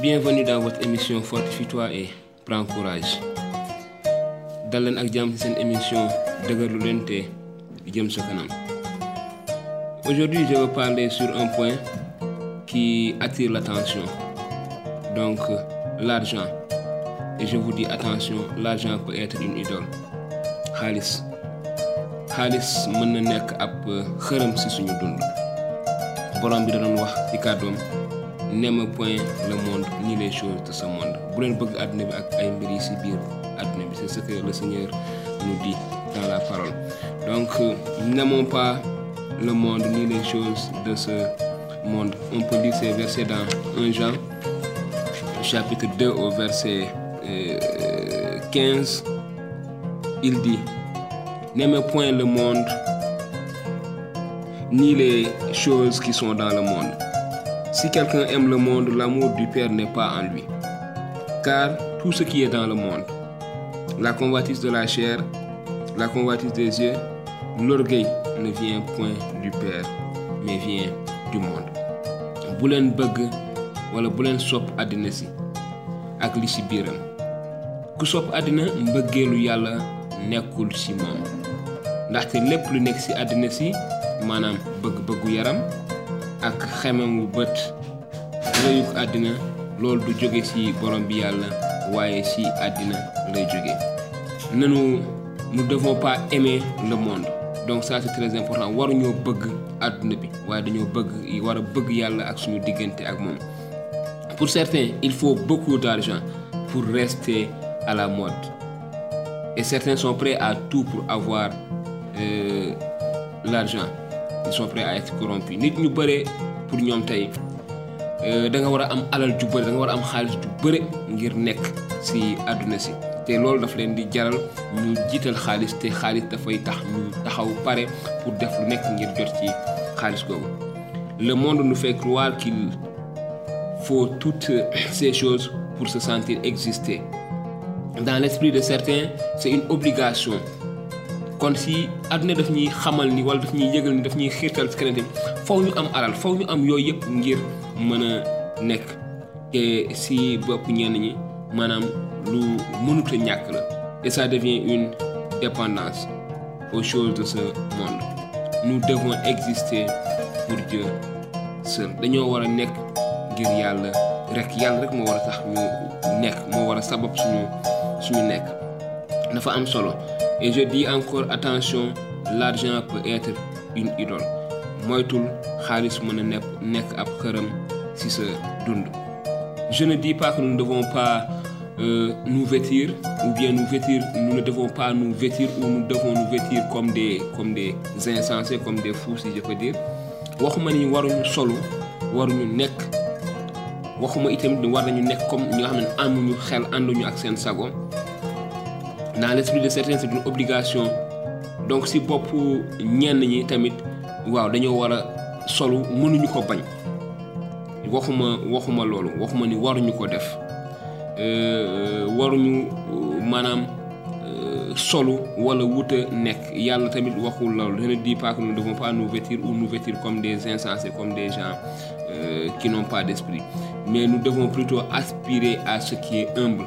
bienvenue dans votre émission Fortifie-toi et prends courage. Dal leen ak jàmm ci émission dëgërlu leen te jëm aujourd'hui je veux parler sur un point qui attire l'attention. Donc l'argent. Et je vous dis attention l'argent peut être une idole. Xaalis. Xaalis mën na nekk ab xërëm ci suñu dund. Borom bi da wax ci n'aime point le monde ni les choses de ce monde. Bu ak c'est ce que le Seigneur nous dit dans la parole. Donc n'aimons pas le monde ni les choses de ce monde. On peut lire ces versets dans 1 Jean chapitre 2 au verset euh, 15 il dit n'aimez point le monde ni les choses qui sont dans le monde si quelqu'un aime le monde l'amour du Père n'est pas en lui. Car tout ce qui est dans le monde la convoitise de la chair la convoitise des yeux l'orgueil ne vient point du Père mais vient du monde. Bu leen bëgg wala bu leen sopp àddina si ak li ci biiram. Ku sopp àddina mbëggeelu yàlla nekkul ci moom. Lu si yaram ak xemem wu bët. Rëyuk àddina loolu du jóge ci borom bi yàlla waaye ci àddina lay jóge. Nanu nous devons pas aimer le monde. Donc ça c'est très important. Waruñoo bëgg àdduna bi waaye dañoo bëgg war a bëgg yàlla ak suñu diggante ak moom. Pour certains il faut beaucoup d'argent pour rester à la mode. Et certains sont prêts à tout pour avoir euh, l'argent ils sont prêts à être corrompus. Nit ñu bëre pour ñoom tey da nga war a am alal ju bëri da nga war a am xaalis ju bëri ngir pour le monde nous fait croire qu'il faut toutes ces choses pour se sentir exister. Dans l'esprit de certains c'est une obligation kon si àdduna daf ñuy xamal ni wala daf ñuy yëgal ni daf ñuy keneen faw ñu am alal faw ñu am yooyu yëpp ngir mën a nekk. Te si bopp ñenn ñi maanaam lu mënut a ñàkk la. Et ça devient une dépendance aux choses de ce monde. Nous devons exister pour Dieu seul. Dañoo war a nekk ngir yàlla rek. Yàlla rek moo war et je dis encore attention l'argent peut être une idole. Dund. Je ne dis pas que nous ne devons pas euh, nous vêtir ou bien nous vêtir nous ne devons pas nous vêtir ou nous devons nous vêtir comme des comme des insensés comme des fous si je peux dire. Comme ànduñu dans l'esprit de certains c'est une obligation. Donc si bopp ñenn ñi tamit waaw dañoo war a solu mënuñu ko bañ. Waxuma waxuma loolu waxuma ni waruñu ko def. Waruñu maanaam solu wala wuta nekk. Yàlla tamit waxul loolu. Je ne dis pas que nous ne devons pas nous vêtir ou nous vêtir comme des insensés comme des gens euh, qui n'ont pas d'esprit. Mais nous devons plutôt aspirer à ce qui est humble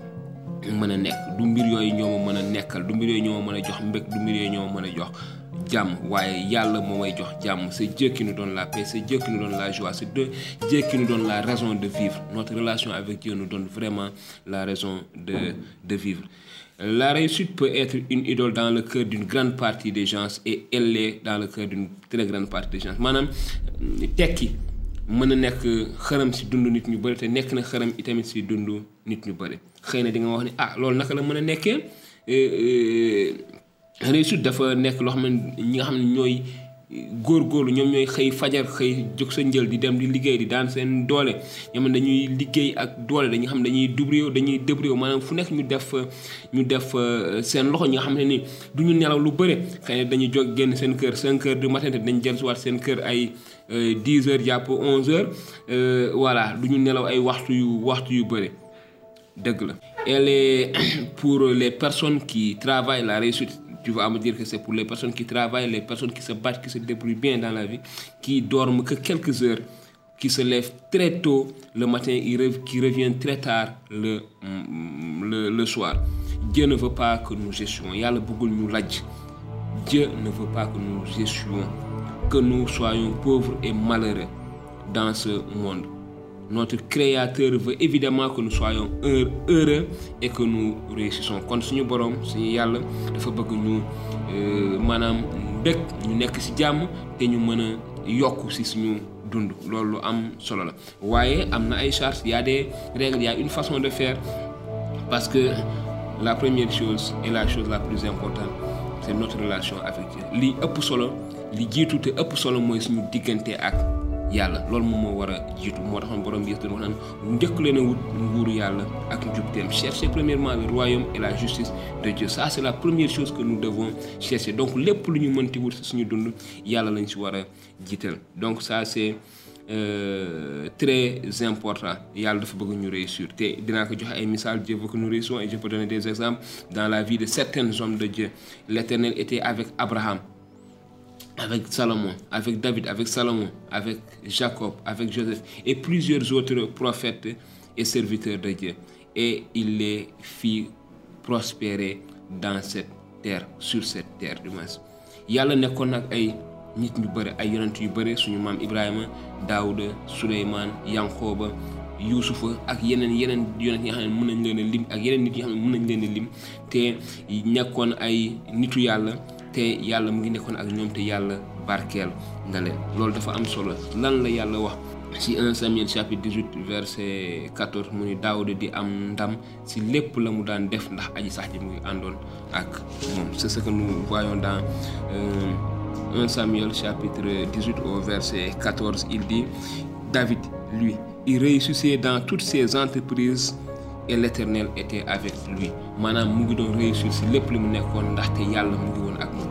mën a nekk. Du mbir yooyu ñoo ma mën a nekkal du mbir yooyu ñoo ma mën a jox mbëgg du mbir yooyu ñoo ma mën a jox jàmm. Waaye yàlla moo may jox jàmm. C'est Dieu qui nous donne la paix c'est Dieu qui nous donne la joie c'est Dieu qui nous donne la raison de vivre. Notre relation avec Dieu nous donne vraiment la raison de de vivre. La réussite peut être une idole dans le cœur d'une grande partie des gens et elle l'est dans le cœur d'une très grande partie des gens. Maanaam tekki mën na nekk xëram si dund nit ñu bëri te nekk na xëram itamit si dund nit ñu bëri xëy na di nga wax ni ah loolu naka la mën a nekkee? Réussite dafa nekk loo xam ne ñi nga xam ne ñooy góorgóorlu ñoom ñooy xëy fajar xëy jóg sa njël di dem di liggéey di daan seen doole. Ñoom dañuy liggéey ak doole dañuy xam dañuy dubrio dañuy débrouiller maanaam fu nekk ñu def ñu def seen loxo ñi nga xam ne ni du ñu nelaw lu bëre. Xëy na dañuy jóg génn seen kër 5 heures du matin te dañ jël si waat seen kër ay 10 heures jàpp 11 heures. Voilà du ñu nelaw ay waxtu yu waxtu yu bëre. Elle est pour les personnes qui travaillent la réussite tu vas me dire que c'est pour les personnes qui travaillent, les personnes qui se battent, qui se débrouillent bien dans la vie, qui dorment que quelques heures, qui se lèvent très tôt le matin qui reviennent très tard le, le, le soir. Dieu ne veut pas que nous échouions. Dieu ne veut pas que nous échouions, que nous soyons pauvres et malheureux dans ce monde. Notre Créateur veut évidemment que nous soyons heureux et que nous réussissons. Kon suñu borom suñu yàlla dafa bëgg ñu maanaam dëkk ñu nekk ci jàmm te ñu mën a ci suñu dund. Loolu am solo la. Waaye am na ay y a des règles y a une façon de faire. Parce que la première chose et la chose la plus importante c'est notre relation avec Dieu. Li ëpp solo li jiitu te ëpp solo mooy suñu diggante ak yàlla. Loolu moom moo war a jiitu moo taxoon borom bi wax naan njëkk leen a wut nguuru yàlla ak njubteem. Chercher premièrement le royaume et la justice de Dieu. Ça c'est la première chose que nous devons chercher. Donc lépp lu ñu mënti wut suñu dund yàlla lañ si war a jiital. Donc ça c'est euh, très important. Yàlla dafa bëgg ñu réussir. Te dinaa ko joxe ay misaal Dieu veut que nous réussissions et je peux donner des exemples dans la vie de certains hommes de Dieu. l'Éternel était avec Abraham avec Salomon, avec David, avec Salomon, avec Jacob, avec Joseph et plusieurs autres prophètes et serviteurs de Dieu. Et il les fit prospérer dans cette terre, sur cette terre du moins. yàlla nekkoon nag ay nit ñu bëri ay yonent yu bëri suñu maam Ibrahima Daouda Souleymane Yankoba Yuusufa ak yeneen yeneen yonent yi nga xam ne mën nañ leen lim ak yeneen nit yi nga xam ne mën nañ leen lim te nekkoon ay nitu yàlla te yàlla mu ngi nekkoon ak ñoom te yàlla barkeel nga leen. Loolu dafa am solo. Lan la yàlla wax ci 1 Samuel chapitre 18 verset 14 mu ni Daawuda di am ndam ci lépp la mu daan def ndax aji sax ji mu ngi àndoon ak moom. C'est ce que nous voyons dans euh, 1 Samuel chapitre 18 au verset 14 il dit David lui il réussissait dans toutes ses entreprises et l'Éternel était avec lui. Maanaam mu ngi doon réussir ci lépp li mu nekkoon ndaxte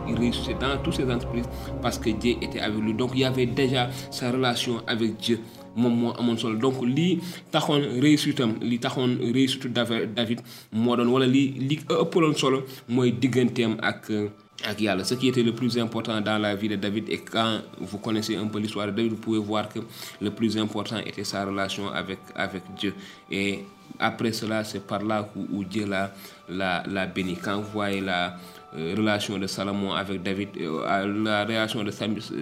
il réussissait dans toutes ses entreprises parce que Dieu était avec lui. Donc il y avait déjà sa relation avec Dieu. Moom moo amoon solo. Donc lii taxoon réussitam li taxoon réussitu David moo doon wala li li ëppaloon solo mooy digganteem ak ce qui était le plus important dans la vie de David et quand vous connaissez un peu l'histoire de David vous pouvez voir que le plus important était sa relation avec avec Dieu. Et après cela c'est par là où, où Dieu l'a l'a l'a béni. Quand vous voyez la euh, relation de Salomon avec David euh, la relation de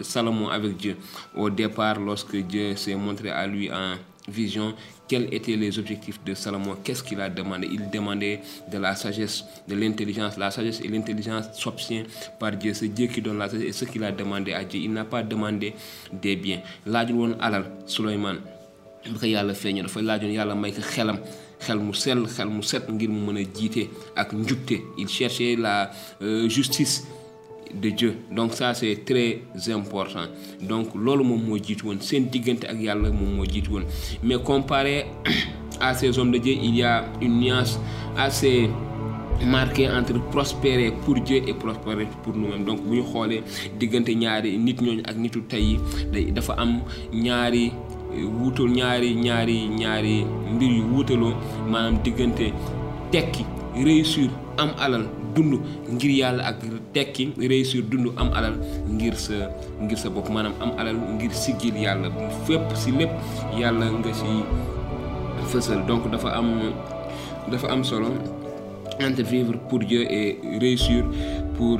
Salomon avec Dieu au départ lorsque Dieu s'est montré à lui en vision quels étaient les objectifs de Salomon qu'est-ce qu'il a demandé? Il demandait de la sagesse de l'intelligence. La sagesse et l'intelligence s'obtient par Dieu. C'est Dieu qui donne la sagesse et ce qu'il a demandé à Dieu. Il n'a pas demandé des biens. Alal Souleymane bi il cherchait la euh, justice de Dieu. Donc ça c'est très important. Donc loolu moom moo jiitu woon. Ak mais comparé à ces hommes de Dieu il y a une nuance assez marquée entre prospérer pour Dieu et prospérer pour nous-mêmes. Donc bu ñaari nit ak nitu dafa am ñaari ñaari ñaari ñaari mbir yu tekki réussir am alal dund ngir yàlla ak tekki réussir dund am alal ngir sa ngir sa bopp maanaam am alal ngir yàlla. Fépp si lépp yàlla nga si fësal. Donc dafa am dafa am pour Dieu et réussir pour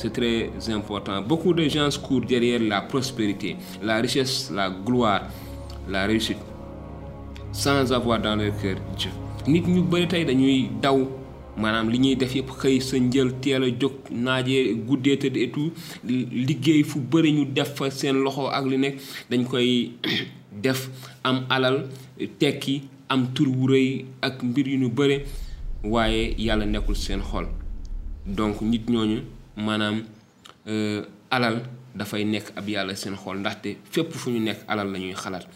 c'est très important. Beaucoup de gens courent derrière la prospérité, la richesse, la gloire, la réussite, sans avoir dans leur cœur Dieu. nit ñu dañuy daw li ñuy def donc maanaam alal dafay nekk ab yàlla seen xol ndaxte fépp fu ñu nekk alal la ñuy xalaat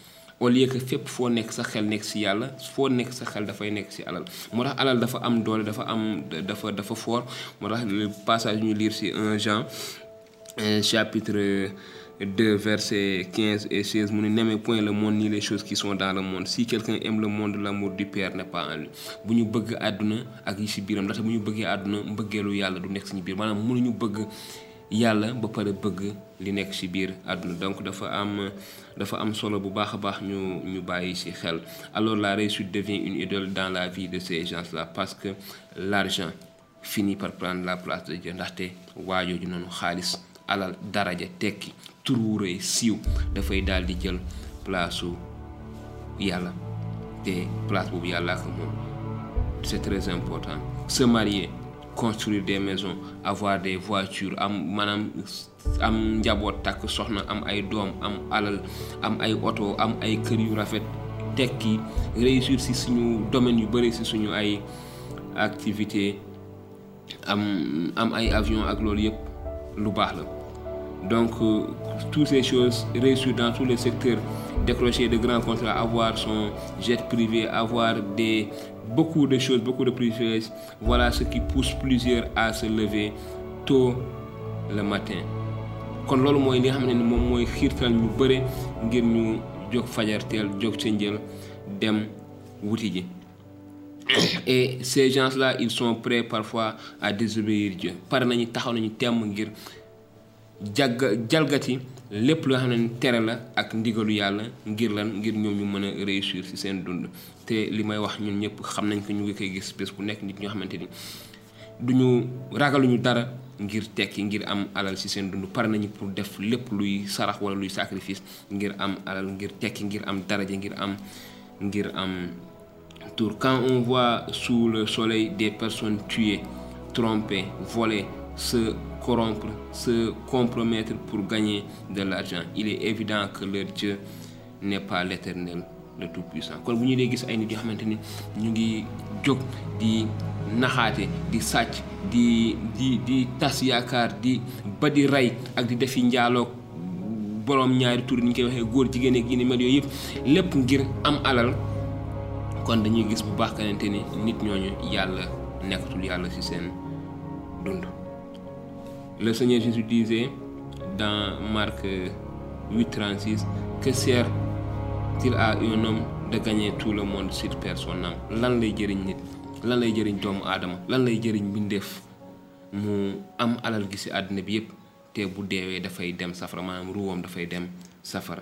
au lieu que fépp foo nekk sa xel nekk si yàlla foo nekk sa xel dafay nekk si alal moo tax alal dafa am doole dafa am dafa dafa fort moo tax le passage ñu lire si 1 Jean chapitre 2 versets 15 et 16 mu ne n'aimez point le monde ni les choses qui sont dans le monde. Si quelqu'un aime le monde l'amour du Père n'est pas en lui. Bu ñu bëgg àdduna ak yi si biiram ndaxte bu ñu bëggee àdduna mbëggeelu yàlla du nekk suñu biir. Maanaam ba pare bëgg li nekk ci biir àdduna. Donc dafa am dafa am solo bu baax a baax ñu ñu bàyyi ci xel. Alors la réussite devient une idole dans la vie de ces gens-là parce que l'argent finit par prendre la place de Dieu. Ndaxte waajooju noonu xaalis alal daraja tekki. Tur wu rëy siiw dafay daal di jël place su yàlla. Te place boobu yàlla ko moom c'est très important. Se marier construire des maisons avoir des voitures am maanaam am njaboot takk soxna am ay doom am alal am ay oto am ay kër yu rafet tekki réussir ci suñu domaine yu bëri ci suñu ay activité am am ay avion ak loolu yëpp lu baax la donc euh, toutes ces choses réussir dans tous les secteurs décrocher de grands contrats avoir son jet privé avoir des beaucoup de choses beaucoup de privilèges voilà ce qui pousse plusieurs à se lever tôt le matin. Kon loolu mooy li nga xam ne ni moom mooy xiirtal ñu bëre ngir ñu jóg fajarteel jóg ca njël dem wuti ji. Et ces gens-là ils sont prêts parfois à désobéir Dieu. Pare nañu taxaw nañu temm ngir jagga jalgati lépp loo xam ne tere la ak ndigalu yàlla ngir lan ngir ñoom ñu mën a réussir ci seen dund. Te li may wax ñun ñëpp xam nañ ko ñu ngi koy gis bés bu nekk nit ñoo xamante ni duñu ragaluñu dara ngir tekki ngir am alal ci seen dund. Pare nañu pour def lépp luy sarax wala luy sacrifice ngir am alal ngir tekki ngir am daraja ngir am ngir am tour. Quand on voit sous le soleil des personnes tuées trompées voler se corrompre se compromettre pour gagner de l'argent. Il est évident que leur Dieu n'est pas l'éternel le tout-puissant. Kon bu nit ñu ngi jóg di sàcc di di di tas yaakaar di ba di rey ak di defi njaaloog ñaari tur ñu koy waxee góor jigéen ak yi ni mel yooyu yëpp lépp ngir am alal. Kon dañuy le Seigneur Jésus disait dans Marc 8,36 que sert-il à un homme de gagner tout le monde s'il perd son âme? Lan lay jëriñ nit lan lay jëriñ doomu aadama lan lay jëriñ mbindeef? Mu am alal gi ci àddina bi yépp te bu deewee dafay dem safara maanaam ruwam dafay dem safara.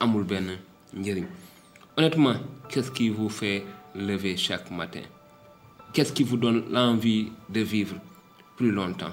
Amul benn njëriñ. Honnêtement qu'est-ce qui vous fait lever chaque matin? Qu'est-ce qui vous donne l'envie de vivre plus longtemps?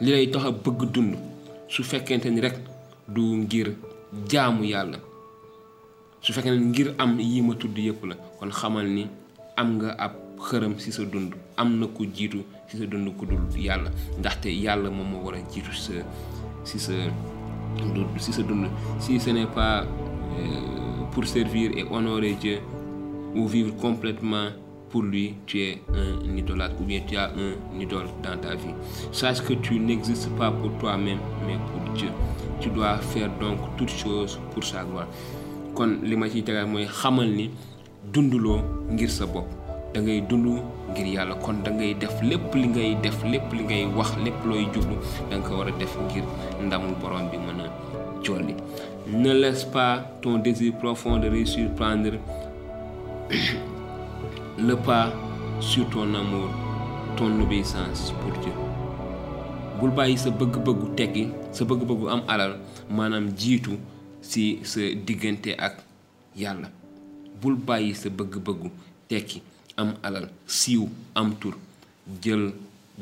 li lay tax a bëgg dund su fekkente ni rek du ngir jaamu yàlla. Su fekkee ne ngir am yi ma tudd yépp la kon xamal ni am nga ab xërëm ci sa dund am na ku jiitu sa dund ku dul yàlla ndaxte yàlla a jiitu sa sa dund sa dund. Si ce n'est pas euh, pour servir et honorer Dieu ou vivre complètement pour lui, tu es un idolâtre ou bien tu as un idole dans ta vie. Sache que tu n'existes pas pour toi-même, mais pour Dieu. Tu dois faire donc toutes choses pour sa gloire. kon li ma ciy tegal mooy xamal ni dunduloo ngir sa bopp da ngay dund ngir yàlla kon da ngay def lépp li ngay def lépp li ngay wax lépp looy jublu da nga ko war a def ngir ndamul borom bi mën ne laisse pas ton désir profond de réussir prendre le pas sur ton amour ton obéissance pour bul bàyyi sa bëgg-bëggu tekki sa bëgg-bëggu am alal maanaam jiitu ci sa diggante ak yàlla. Bul bàyyi sa bëgg-bëggu tekki am alal siiw am tur jël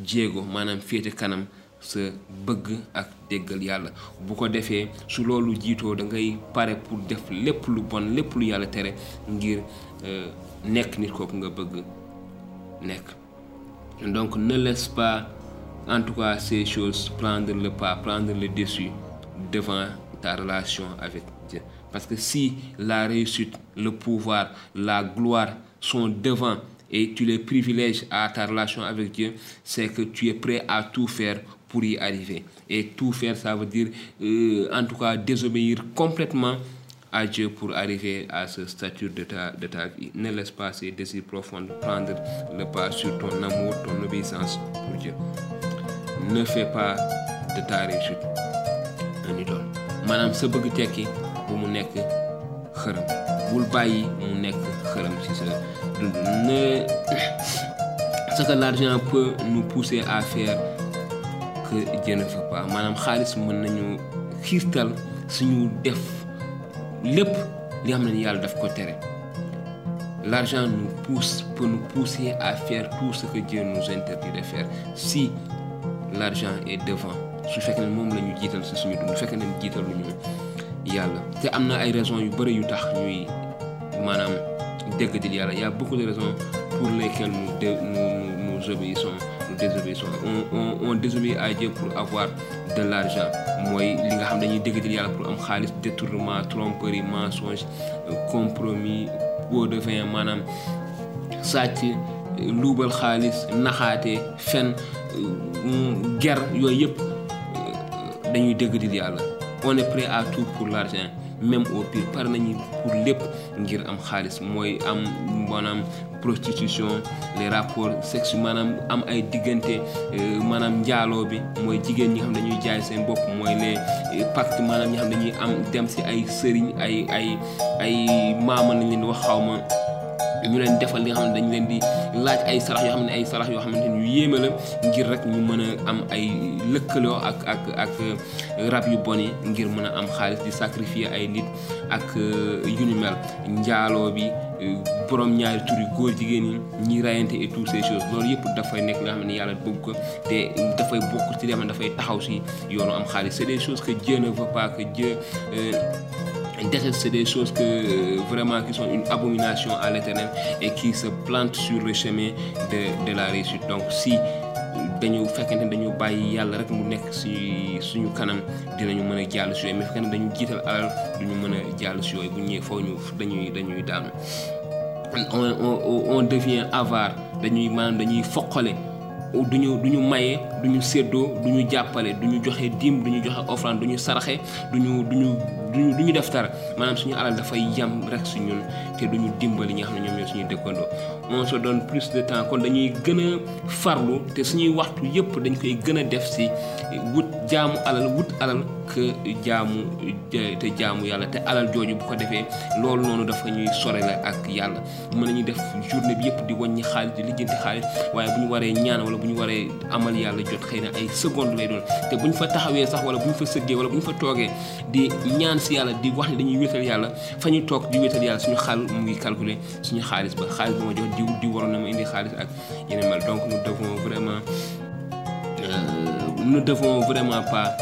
jéego maanaam féete kanam sa bëgg ak déggal yàlla. Bu ko defee su loolu jiitoo da ngay pare pour def lépp lu bon lépp lu yàlla tere ngir nekk nit kooku nga bëgg donc ne laisse pas en tout cas ces choses prendre le pas prendre le dessus devant ta relation avec Dieu. Parce que si la réussite le pouvoir la gloire sont devant et tu les privilèges à ta relation avec Dieu c'est que tu es prêt à tout faire pour y arriver. Et tout faire ça veut dire euh, en tout cas désobéir complètement à Dieu pour arriver à ce statut de ta, vie. Ne laisse pas ces désirs profonds prendre le pas sur ton amour, ton obéissance pour Dieu. Ne fais pas de ta réussite un idole. maanaam sa bëgg tekki bu mu nekk xërëm bul ne ce que l'argent peut nous pousser à faire que Dieu ne fait pas maanaam xaalis mën nañu xiirtal suñu def lépp li xam ne yàlla daf ko tere. L'argent nous pousse peut nous pousser à faire tout ce que Dieu nous interdit de faire. Si l'argent est devant su fekkee ne moom la ñu jiital si suñu dund su fekkee ne jiital lu ñu yàlla. Te am na ay raisons yu bëri yu tax ñuy maanaam déggadil yàlla. Y a beaucoup de raisons pour lesquelles nous nous nous obéissons désobéissons on on on désobéit à Dieu pour avoir de l'argent. Mooy li nga xam dañuy yàlla pour am xaalis détournement tromperie mensonge compromis pot de vin maanaam sàcc luubal xaalis naxaate fen ger yooyu yëpp dañuy déggadil yàlla. On est prêt à tout pour l'argent même au pire pare nañu pour lépp ngir am xaalis. Mooy am maanaam prostitution les rapports sexuels maanaam am ay diggante maanaam njaaloo bi. Mooy jigéen ñi nga xam dañuy jaay seen bopp. Mooy les pactes maanaam ñi xam dañuy am dem ci ay sëriñ ay ay ay maama nañ leen wax xaw ma ñu leen defal li nga xam ne dañ leen di laaj ay sarax yoo xam ne ay sarax yoo xamante ni yu yéeme la ngir rek ñu mën a am ay lëkkaloo ak ak ak rab yu bon yi ngir mën a am xaalis di sacrifier ay nit ak yu ni njaaloo bi borom ñaari tur yu góor jigéen ñi ñi rayante et toutes ces choses loolu yëpp dafay nekk nga xam ne yàlla bëgg ko te dafay bokk ci dem dafay taxaw si yoonu am xaalis. C'est des choses que Dieu ne veut pas que c'est des choses que vraiment qui sont une abomination à l'éternel et qui se plantent sur le chemin de de la réussite. Donc si dañu fekkente ne dañu bàyyi yàlla rek mu nekk si suñu mais duñu on on on devient avare. Dañuy maanaam dañuy foqale. Duñu du ñu maye du ñu séddoo du ñu jàppale du ñu joxe dim du ñu joxe offrande du ñu saraxe du ñu du ñu duñu du ñu def dara. Maanaam suñu alal dafay yam rek su ñun te du ñu dimbali ñi nga xam ne ñoom ñoo suñuy dëkkandoo. On se donne plus de temps kon dañuy gën a farlu te suñuy waxtu yëpp dañ koy gën a def si wut jaamu alal wut alal que jaamu te jaamu yàlla te alal jooju bu ko defee loolu noonu dafa ñuy sore ak yàlla. Mën nañu def journée bi yëpp di wàññi xaalis di lijjanti xaalis waaye bu ñu waree ñaan wala bu ñu waree amal yàlla jot xëy na ay seconde lay doon. Te bu ñu donc nous devons vraiment nous ne devons vraiment pas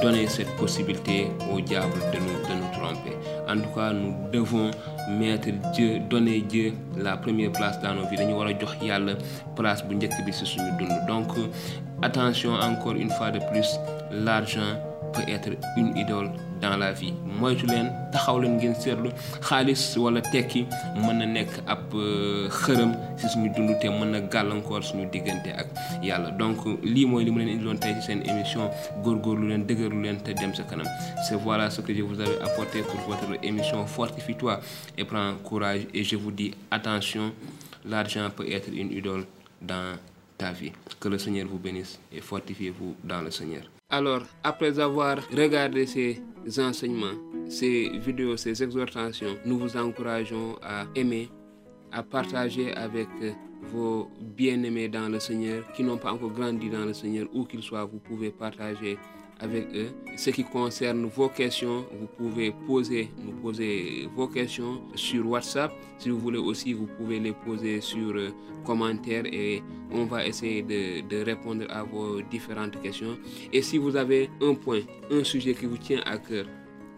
donner cette possibilité au diable de nous, nous tromper. En tout cas, nous devons mettre Dieu donner Dieu la première place dans nos vies. Donc attention encore une fois de plus l'argent peut être une idole dans la vie. Moytu leen taxaw leen ngeen seetlu xaalis wala tekki mën na nekk ab xërëm ci suñu dund te mën na gàllankoor suñu diggante ak yàlla. Donc lii mooy li mu leen indiloon tey ci seen émission góorgóorlu leen dëgërlu leen te dem sa kanam. C'est voilà ce que je vous avais apporté pour votre émission fortifie-toi et prends courage et je vous dis attention l'argent peut être une idole dans ta vie. Que le Seigneur vous bénisse et fortifiez-vous dans le Seigneur alors, après avoir regardé ces enseignements, ces vidéos, ces exhortations, nous vous encourageons à aimer, à partager avec vos bien-aimés dans le Seigneur qui n'ont pas encore grandi dans le Seigneur, où qu'ils soient, vous pouvez partager avec eux. Ce qui concerne vos questions, vous pouvez poser, nous poser vos questions sur WhatsApp. Si vous voulez aussi, vous pouvez les poser sur euh, commentaires et on va essayer de, de, répondre à vos différentes questions. Et si vous avez un point, un sujet qui vous tient à cœur,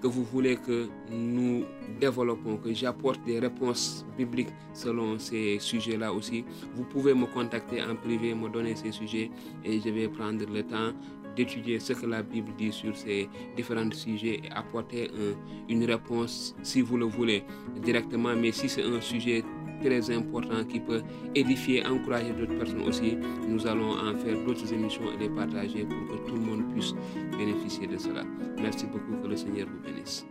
que vous voulez que nous développons, que j'apporte des réponses bibliques selon ces sujets-là aussi, vous pouvez me contacter en privé, me donner ces sujets et je vais prendre le temps d'étudier ce que la Bible dit sur ces différents sujets et apporter un, une réponse si vous le voulez directement. Mais si c'est un sujet très important qui peut édifier, encourager d'autres personnes aussi, nous allons en faire d'autres émissions et les partager pour que tout le monde puisse bénéficier de cela. Merci beaucoup, que le Seigneur vous bénisse.